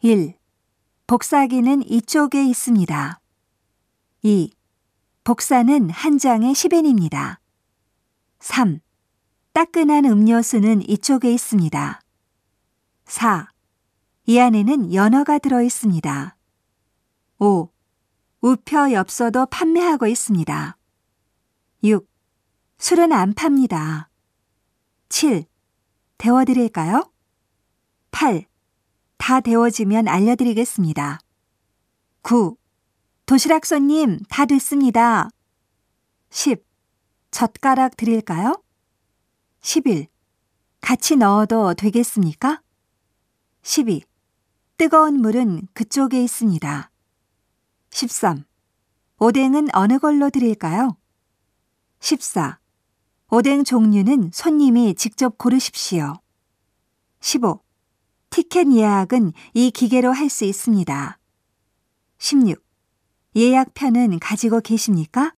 1. 복사기는 이쪽에 있습니다. 2. 복사는 한 장에 10엔입니다. 3. 따끈한 음료수는 이쪽에 있습니다. 4. 이 안에는 연어가 들어 있습니다. 5. 우표 엽서도 판매하고 있습니다. 6. 술은 안 팝니다. 7. 데워드릴까요? 8. 다 데워지면 알려드리겠습니다. 9. 도시락 손님 다 됐습니다. 10. 젓가락 드릴까요? 11. 같이 넣어도 되겠습니까? 12. 뜨거운 물은 그쪽에 있습니다. 13. 오뎅은 어느 걸로 드릴까요? 14. 오뎅 종류는 손님이 직접 고르십시오. 15. 티켓 예약은 이 기계로 할 수 있습니다. 16. 예약편은 가지고 계십니까?